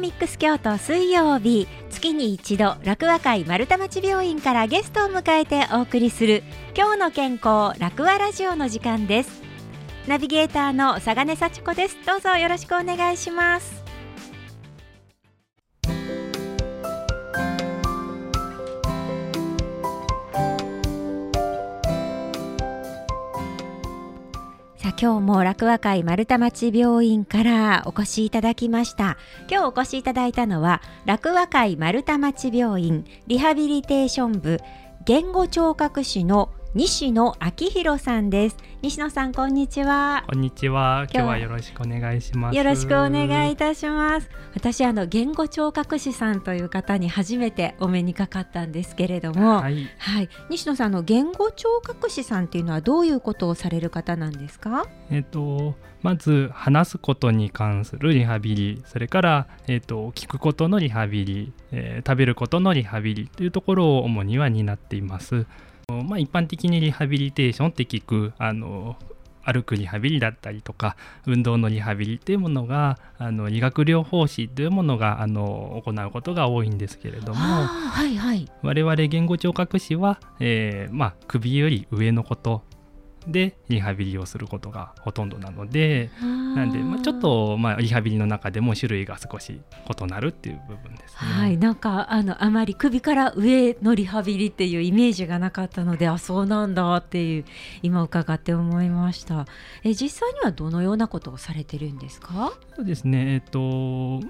ミックス京都水曜日月に一度楽和会丸太町病院からゲストを迎えてお送りする今日の健康楽和ラジオの時間です。ナビゲーターの佐賀根幸子です。どうぞよろしくお願いします。さあ今日も楽和会丸太町病院からお越しいただきました。今日お越しいただいたのは楽和会丸太町病院リハビリテーション部言語聴覚士の西野昭弘さんです。西野さんこんにちは。こんにちは。今日はよろしくお願いします。よろしくお願いいたします。私あの言語聴覚士さんという方に初めてお目にかかったんですけれども。はい、はい、西野さんの言語聴覚士さんっていうのはどういうことをされる方なんですか？えっ、とまず話すことに関するリハビリ。それから、えーと、聞くことのリハビリ、えー、食べることのリハビリというところを主には担っていますまあ、一般的にリハビリテーションって聞くあの歩くリハビリだったりとか運動のリハビリというものがあの理学療法士というものがあの行うことが多いんですけれども、はいはい、我々言語聴覚士は、えーまあ、首より上のことでリハビリをすることがほとんどなのでなんで、まあ、ちょっと、まあ、リハビリの中でも種類が少し異なるっていう部分ですね。はい、なんかあのあまり首から上のリハビリっていうイメージがなかったのであそうなんだっていう今伺って思いました。え実際にはどのようなことをされてるんですか？そうですね、えっと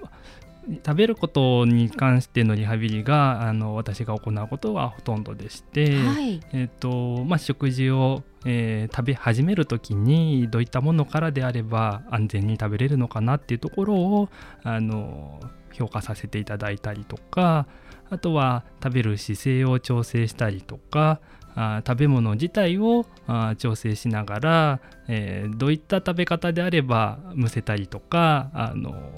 食べることに関してのリハビリがあの私が行うことはほとんどでして、はい、えーとまあ、食事を、えー、食べ始める時にどういったものからであれば安全に食べれるのかなっていうところをあの評価させていただいたりとかあとは食べる姿勢を調整したりとかあ食べ物自体をあ調整しながら、えー、どういった食べ方であればむせたりとかあの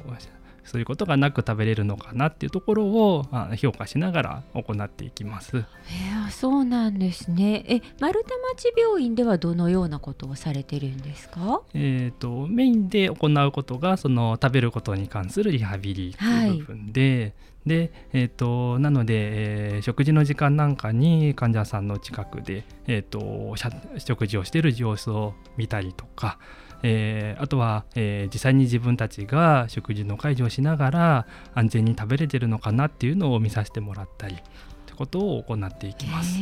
そういうことがなく食べれるのかなっていうところを評価しながら行っていきます。えー、そうなんですね。え、丸太町病院ではどのようなことをされてるんですか？えっ、ー、とメインで行うことがその食べることに関するリハビリという部分で。はいで、えーと、なので、えー、食事の時間なんかに患者さんの近くで、えーと食事をしている様子を見たりとか、えー、あとは、えー、実際に自分たちが食事の介助をしながら安全に食べれてるのかなっていうのを見させてもらったりってことを行っていきます。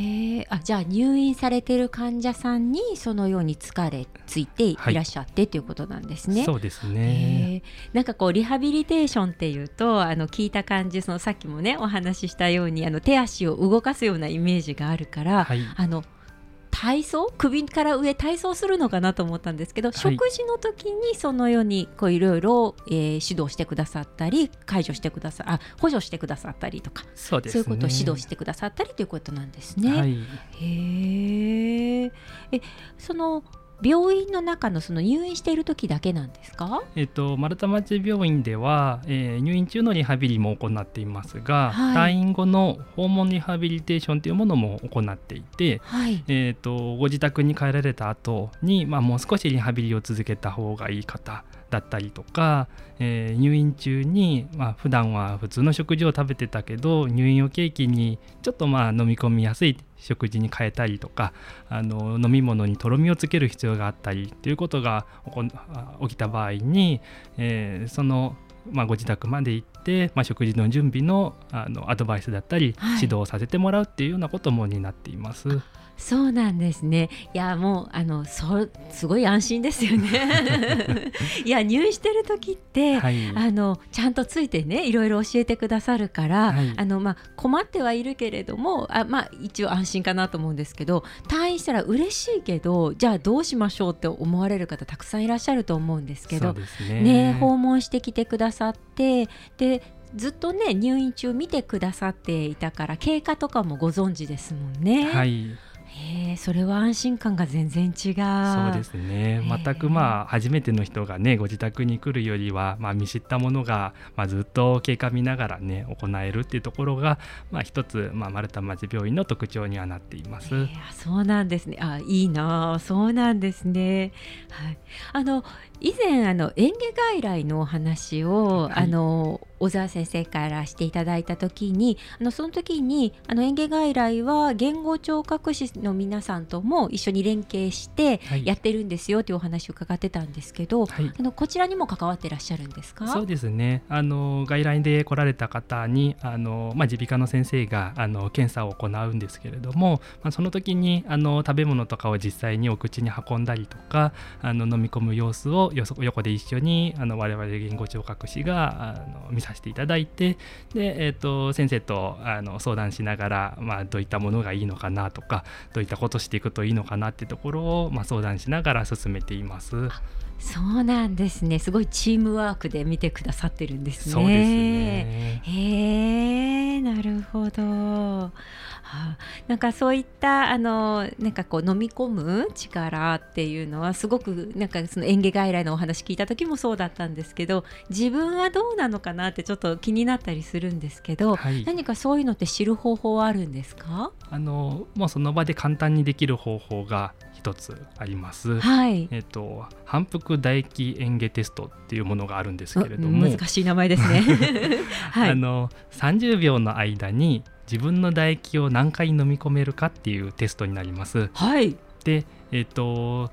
あじゃあ入院されてる患者さんにそのように疲れついていらっしゃって、はい、ということなんですね。そうですね。なんかこうリハビリテーションっていうとあの聞いた感じそのさっきもねお話ししたようにあの手足を動かすようなイメージがあるから、はい、あの体操？首から上体操するのかなと思ったんですけど、はい、食事の時にそのようにこういろいろ、えー、指導してくださったり解除してくださあ補助してくださったりとかそう、ね,、いうことを指導してくださったりということなんですね。はい、へえその病院の中のその入院している時だけなんですか、えっと、丸太町病院では、えー、入院中のリハビリも行っていますが、はい、退院後の訪問リハビリテーションというものも行っていて、はい、えーと、ご自宅に帰られた後に、まあ、もう少しリハビリを続けた方がいい方だったりとか、えー、入院中に、まあ普段は普通の食事を食べてたけど入院を契機にちょっとまあ飲み込みやすい食事に変えたりとかあの飲み物にとろみをつける必要があったりということが起きた場合に、えー、そのまあ、ご自宅まで行って、まあ、食事の準備のあのアドバイスだったり、指導をさせてもらうっていうようなことも担っています。そうなんですね。いやもうあのそうすごい安心ですよね。いや入院してる時って、はい、あのちゃんとついてねいろいろ教えてくださるから、はい、あのまあ困ってはいるけれどもあまあ一応安心かなと思うんですけど退院したら嬉しいけどじゃあどうしましょうって思われる方たくさんいらっしゃると思うんですけどね、ね、訪問してきてくださってでずっとね入院中見てくださっていたから経過とかもご存知ですもんね。はいへえそれは安心感が全然違う。そうですね。全くまあ初めての人がねご自宅に来るよりは、まあ、見知ったものが、まあ、ずっと経過見ながらね行えるっていうところが、まあ、一つ、まあ、丸太町病院の特徴にはなっています。そうなんですね。あいいなそうなんですね。はい、あの以前あの園芸外来のお話を、はい、あの小沢先生からしていただいた時にあのその時にあの園芸外来は言語聴覚士の皆さんとも一緒に連携してやってるんですよというお話を伺ってたんですけど、はい、あのこちらにも関わってらっしゃるんですか？そうですね。あの外来で来られた方にあの、まあ、耳鼻科の先生があの検査を行うんですけれども、まあ、その時にあの食べ物とかを実際にお口に運んだりとかあの飲み込む様子を横で一緒にあの我々言語聴覚士があの見させていただいてで、えーと、先生とあの相談しながら、まあ、どういったものがいいのかなとかどういったことしていくといいのかなってところを、まあ、相談しながら進めています。そうなんですね。すごいチームワークで見てくださってるんですね。そうですね。へえ、なるほど。はあ、なんかそういったあのなんかこう飲み込む力っていうのはすごくなんかその演芸外来のお話聞いた時もそうだったんですけど自分はどうなのかなってちょっと気になったりするんですけど、はい、何かそういうのって知る方法はあるんですか？あのもうその場で簡単にできる方法が一つあります。はい。えっ、と反復唾液演芸テストっていうものがあるんですけれども、難しい名前ですね。はい。あの30秒の間に自分の唾液を何回飲み込めるかっていうテストになります。はい、で、えーと、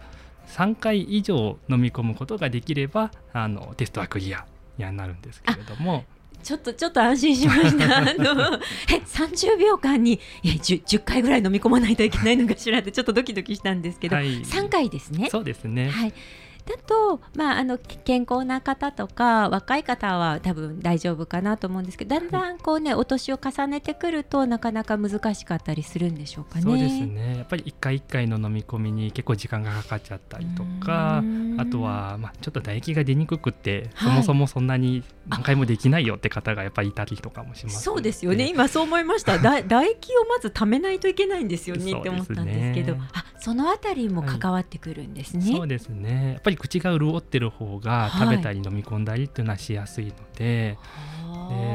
3回以上飲み込むことができればあのテストはクリアになるんですけれども。ちょっとちょっと安心しました。あのえ30秒間にえ 10, 10回ぐらい飲み込まないといけないのかしらってちょっとドキドキしたんですけど、はい、3回ですね。そうですね。はい。だと、まあ、あの健康な方とか若い方は多分大丈夫かなと思うんですけどだんだんこうねお年を重ねてくるとなかなか難しかったりするんでしょうかね。そうですねやっぱり一回一回の飲み込みに結構時間がかかっちゃったりとかあとは、まあ、ちょっと唾液が出にくくて、そもそもそんなに何回もできないよって方がやっぱりいたりとかもします、ね、そうですよね。今そう思いました。唾液をまず貯めないといけないんですよね。って思ったんですけど。あそのあたりも関わってくるんですね、はい、そうですね。やっぱり口が潤ってる方が食べたり飲み込んだりっていうのはしやすいので、はい、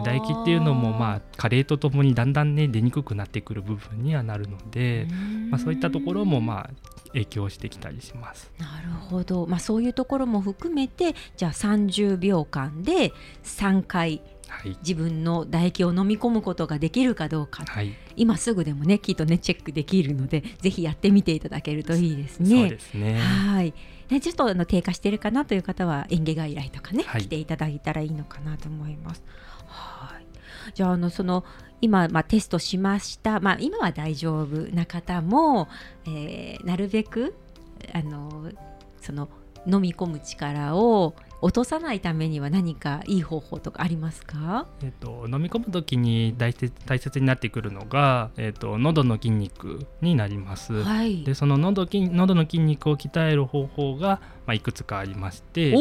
唾液っていうのもまあ加齢とともにだんだんね出にくくなってくる部分にはなるので、まあ、そういったところもまあ影響してきたりします。なるほど、まあ、そういうところも含めてじゃあ30秒間で3回はい、自分の唾液を飲み込むことができるかどうか、はい、今すぐでもねきっとねチェックできるのでぜひやってみていただけるといいですね。そうですね。はい。ね、ちょっとあの低下しているかなという方は園芸外来とかね、はい、来ていただいたらいいのかなと思います。はい。じゃああのその今、まあ、テストしました、まあ、今は大丈夫な方も、えー、なるべくあのその飲み込む力を落とさないためには何かいい方法とかありますか、えっと、飲み込む時に大大切になってくるのが、えっと、喉の筋肉になります、はい、でその喉筋喉の筋肉を鍛える方法が、まあ、いくつかありまして、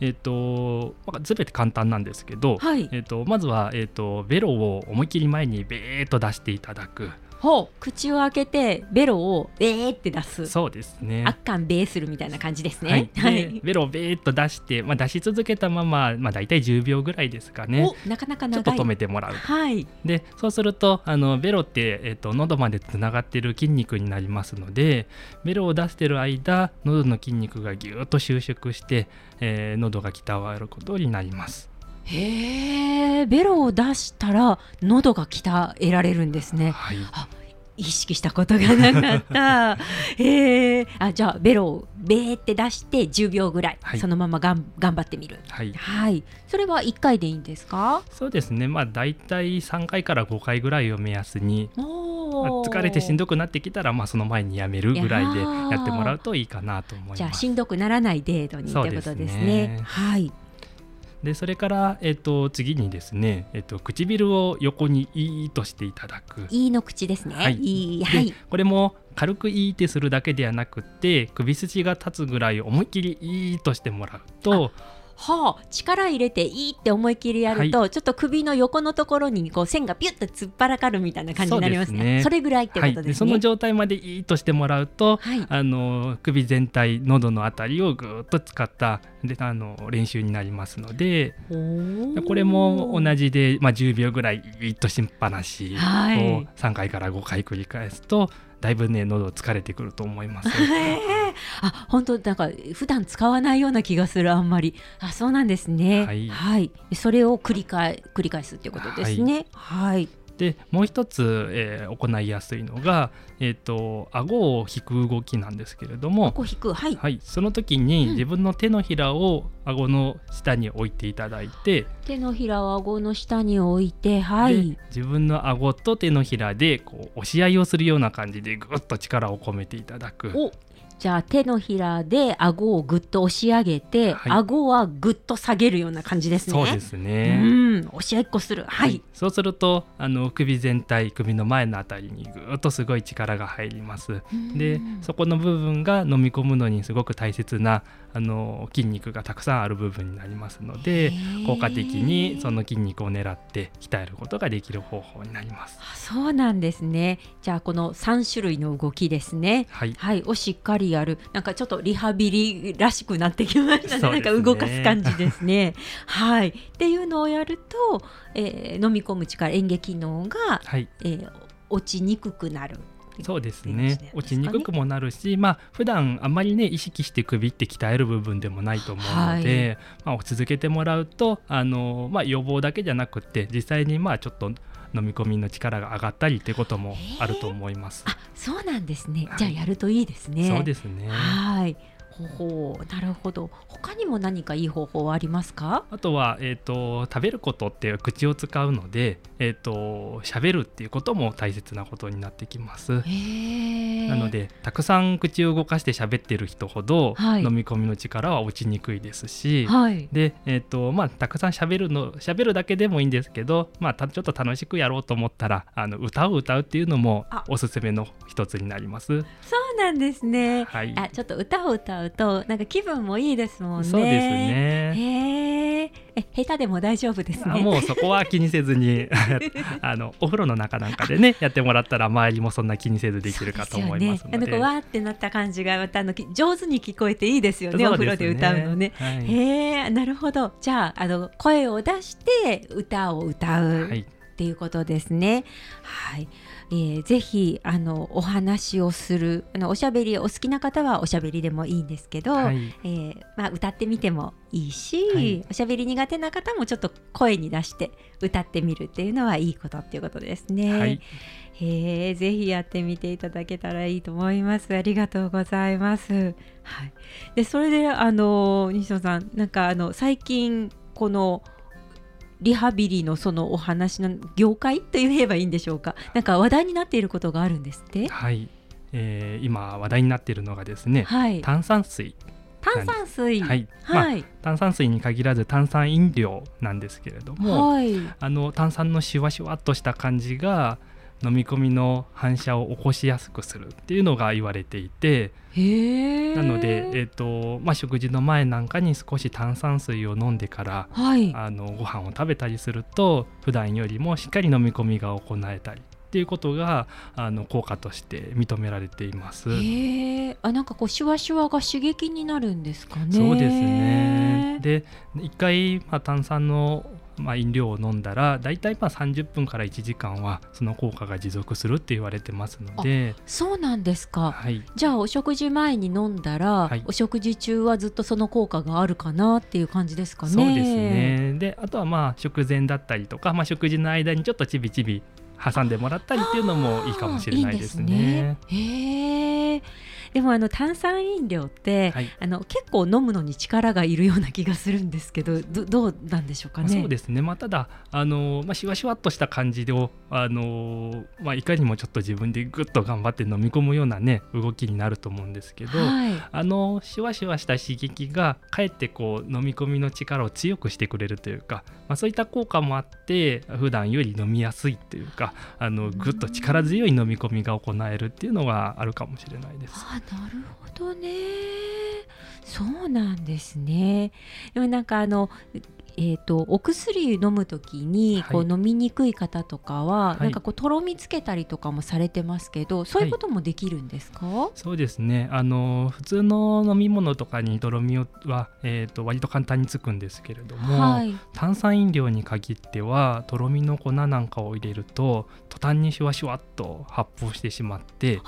えっとまあ、全て簡単なんですけど、はい、えっと、まずは、えっと、ベロを思いっきり前にベーっと出していただく。ほう口を開けてベロをベーって出す。そうですね。あっかんベーするみたいな感じですね。はい、ベロをベーっと出して、まあ、出し続けたまま、まあ、大体10秒ぐらいですかね。なかなかちょっと止めてもらう。はい。でそうするとあのベロって、えーと、喉までつながってる筋肉になりますのでベロを出してる間喉の筋肉がぎゅっと収縮して、えー、喉が鍛わることになりますへえベロを出したら喉が鍛えられるんですね。はい、意識したことがなかった。えー、あじゃあベロをベーって出して10秒ぐらい、はい、そのままがん頑張ってみる、はい、はい、それは1回でいいんですか？そうですね。まあ大体3回から5回ぐらいを目安に、まあ、疲れてしんどくなってきたら、まあ、その前にやめるぐらいでやってもらうといいかなと思います。じゃあしんどくならない程度にということですね。はいでそれから、えーと、次にですね、えーと、唇を横にいいとしていただく。いいの口ですね。はい、はい、これも軽くいいってするだけではなくて首筋が立つぐらい思いっきりいいとしてもらうとはあ、力入れていいって思い切りやると、はい、ちょっと首の横のところにこう線がピュッと突っ張かるみたいな感じになりますね。そ、ね、それぐらいってことですね、はい、その状態までいいとしてもらうと、はい、あの首全体喉のあたりをぐっと使ったであの練習になりますのでこれも同じで、まあ、10秒ぐらいいっとしっぱなしを3回から5回繰り返すとだいぶね喉疲れてくると思います。あ本当なんか普段使わないような気がするあんまり。あそうなんですね。はい、はい、それを繰り返繰り返すっていうことですね。はい、はい。でもう一つ、えー、行いやすいのが、えーと、顎を引く動きなんですけれども。顎引く、はい、はい、その時に自分の手のひらを顎の下に置いていただいて、うん、手のひらを顎の下に置いて、はい、自分の顎と手のひらでこう押し合いをするような感じでぐっと力を込めていただく。じゃあ手のひらで顎をぐっと押し上げて、はい、顎はぐっと下げるような感じですね。そうですね。うん、押し合いっこする。はい。はい、そうするとあの首全体首の前のあたりにぐっとすごい力が入ります。でそこの部分が飲み込むのにすごく大切なあの筋肉がたくさんある部分になりますので効果的にその筋肉を狙って鍛えることができる方法になります。そうなんですね。じゃあこの3種類の動きですね。はい、はい、をしっかりやるなんかちょっとリハビリらしくなってきましたね。ねなんか動かす感じですね。はい。っていうのをやると、えー、飲み込む力演劇能が、はい、えー、落ちにくくなる。そうですね落ちにくくもなるしまあ普段あんまりね意識して首って鍛える部分でもないと思うので、はい、まあ、続けてもらうとあの、まあ、予防だけじゃなくて実際にまあちょっと飲み込みの力が上がったりということもあると思います。あそうなんですね、じゃあやるといいですね。そうですね。はいほうなるほど。他にも何かいい方法はありますか？あとは、えーと、食べることって口を使うので、えーと、喋るっていうことも大切なことになってきます。なのでたくさん口を動かして喋ってる人ほど、はい、飲み込みの力は落ちにくいですし、はい、で、えーとまあ、たくさん喋るの喋るだけでもいいんですけど、まあ、ちょっと楽しくやろうと思ったらあの歌を歌うっていうのもおすすめの一つになります。そうなんですね、はい、あちょっと歌を歌うとなんか気分もいいですもんね。そうですね。へえ、下手でも大丈夫ですね。もうそこは気にせずに あのお風呂の中なんかでね やってもらったら周りもそんな気にせずできるかと思いますので。でね、あのわーってなった感じがまたあの上手に聞こえていいですよね。ねお風呂で歌うのね。はい、へえ、なるほど。じゃああの声を出して歌を歌う。はいっていうことですね。はい、えー、ぜひあのお話をするあのおしゃべりお好きな方はおしゃべりでもいいんですけど、はい、えー、まあ、歌ってみてもいいし、はい、おしゃべり苦手な方もちょっと声に出して歌ってみるっていうのはいいことっていうことですね。はい、えー、ぜひやってみていただけたらいいと思います。ありがとうございます。はい。でそれであの西野さんなんかあの最近このリハビリのそのお話の業界と言えばいいんでしょうか？なんか話題になっていることがあるんですって？はい。えー、今話題になっているのがですね、はい、炭酸水炭酸水。はい、はい、まあ、炭酸水に限らず炭酸飲料なんですけれども、はい、あの炭酸のシュワシュワっとした感じが飲み込みの反射を起こしやすくするっていうのが言われていてなので、えーとまあ、食事の前なんかに少し炭酸水を飲んでから、はい、あのご飯を食べたりすると普段よりもしっかり飲み込みが行えたりっていうことがあの効果として認められています。へあなんかこうシュワシュワが刺激になるんですかね。そうですね。で一回、まあ、炭酸のまあ、飲料を飲んだら大体まあ30分から1時間はその効果が持続するって言われてますので。そうなんですか、はい、じゃあお食事前に飲んだら、はい、お食事中はずっとその効果があるかなっていう感じですかね。そうですね。であとはまあ食前だったりとか、まあ、食事の間にちょっとちびちび挟んでもらったりっていうのもいいかもしれないですね。いいですね。へでもあの炭酸飲料って、はい、あの結構飲むのに力がいるような気がするんですけどどどうなんでしょうかね？そうですね、まあ、ただあの、まあ、しわしわっとした感じであの、まあ、いかにもちょっと自分でぐっと頑張って飲み込むような、ね、動きになると思うんですけど、はい、あのしわしわした刺激がかえってこう飲み込みの力を強くしてくれるというか、まあ、そういった効果もあって普段より飲みやすいというかあのぐっと力強い飲み込みが行えるっていうのがあるかもしれないです。なるほどね。そうなんですね。でもなんかあのえーと、お薬飲む時にこう飲みにくい方とかは、はい、なんかこうとろみつけたりとかもされてますけど、そういうこともできるんですか、はい、そうですね。あの普通の飲み物とかにとろみは、えーと、割と簡単につくんですけれども、はい、炭酸飲料に限ってはとろみの粉なんかを入れると途端にシュワシュワっと発泡してしまって、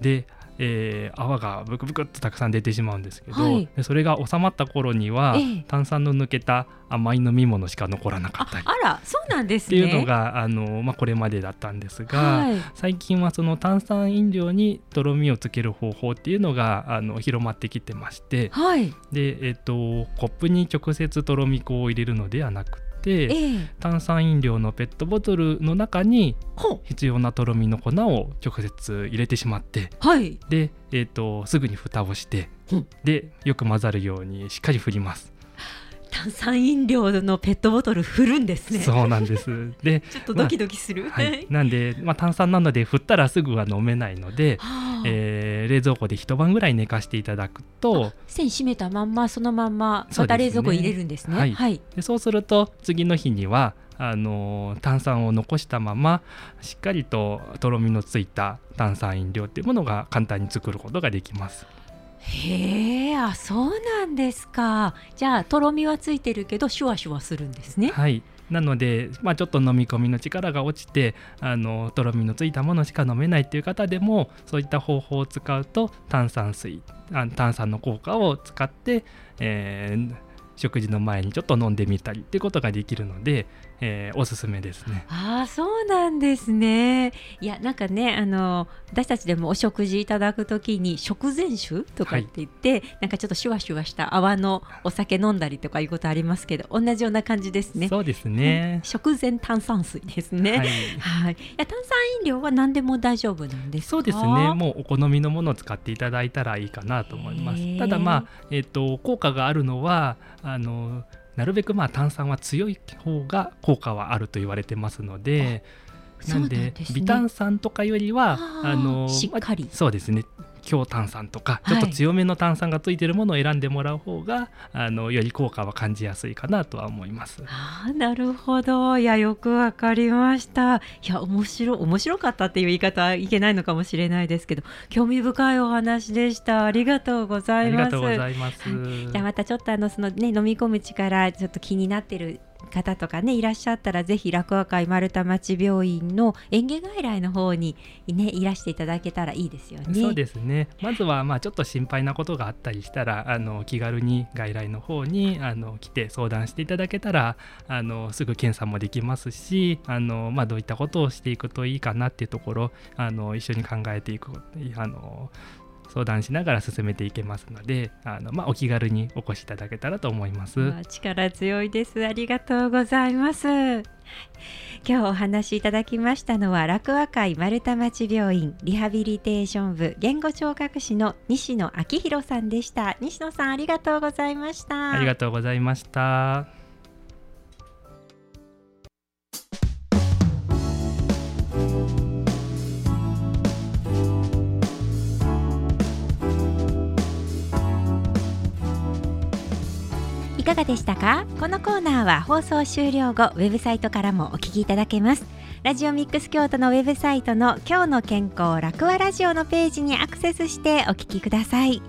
でえー、泡がブクブクっとたくさん出てしまうんですけど、はい、それが収まった頃には、えー、炭酸の抜けた甘い飲み物しか残らなかったり。あらそうなんです、ね、っていうのがあの、まあ、これまでだったんですが、はい、最近はその炭酸飲料にとろみをつける方法っていうのがあの広まってきてまして、はい、で、えーと、コップに直接とろみ粉を入れるのではなく炭酸飲料のペットボトルの中に必要なとろみの粉を直接入れてしまって、はい、で、えーとすぐに蓋をして、でよく混ざるようにしっかり振ります。炭酸飲料のペットボトル振るんですね。そうなんです。で、ちょっとドキドキする。まあ、はい、なんで、まあ炭酸なので振ったらすぐは飲めないので、はあ、えー、冷蔵庫で一晩ぐらい寝かしていただくと、線閉めたまんまそのまんままた冷蔵庫入れるんですね。はい。はい、でそうすると次の日にはあの炭酸を残したまましっかりととろみのついた炭酸飲料っていうものが簡単に作ることができます。へえあそうなんですか。じゃあとろみはついてるけどシュワシュワするんですね。はい。なので、まあ、ちょっと飲み込みの力が落ちてあのとろみのついたものしか飲めないっていう方でもそういった方法を使うと炭酸水あ炭酸の効果を使って、えー、食事の前にちょっと飲んでみたりっていうことができるので、えー、おすすめですね。ああそうなんですね。いやなんかねあの私たちでもお食事いただくときに食前酒とかって言って、はい、なんかちょっとシュワシュワした泡のお酒飲んだりとかいうことありますけど同じような感じですね。そうですね。うん、食前炭酸水ですね。はい。はい、いや炭酸飲料は何でも大丈夫なんですそうですね。もうお好みのものを使っていただいたらいいかなと思います。ただまあえっ、ー、と効果があるのはあのなるべくまあ炭酸は強い方が効果はあると言われてますので。なんで、ね、微炭酸とかよりはあのしっかり、そうですね強炭酸とかちょっと強めの炭酸がついてるものを選んでもらう方が、はい、あのより効果は感じやすいかなとは思います。あなるほどいやよくわかりました。いや面白面白かったっていう言い方はいけないのかもしれないですけど興味深いお話でしたありがとうございます。ありがとうございます。じゃあまたちょっとあのそのね飲み込む力ちょっと気になってる方とかねいらっしゃったらぜひ楽和会丸太町病院の園芸外来の方にねいらしていただけたらいいですよね。そうですねまずはまあちょっと心配なことがあったりしたらあの気軽に外来の方にあの来て相談していただけたらあのすぐ検査もできますしあの、まあ、どういったことをしていくといいかなっていうところあの一緒に考えていくあの相談しながら進めていけますのであの、まあ、お気軽にお越しいただけたらと思います。力強いです。ありがとうございます。今日お話しいただきましたのは楽和会丸太町病院リハビリテーション部言語聴覚士の西野昭弘さんでした。西野さんありがとうございました。ありがとうございましたかがでしたか？このコーナーは放送終了後ウェブサイトからもお聞きいただけます。ラジオミックス京都のウェブサイトの今日の健康楽和ラジオのページにアクセスしてお聞きください。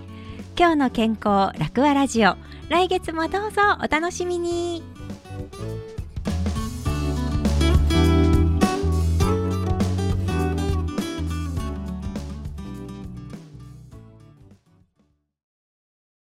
今日の健康楽和ラジオ来月もどうぞお楽しみに。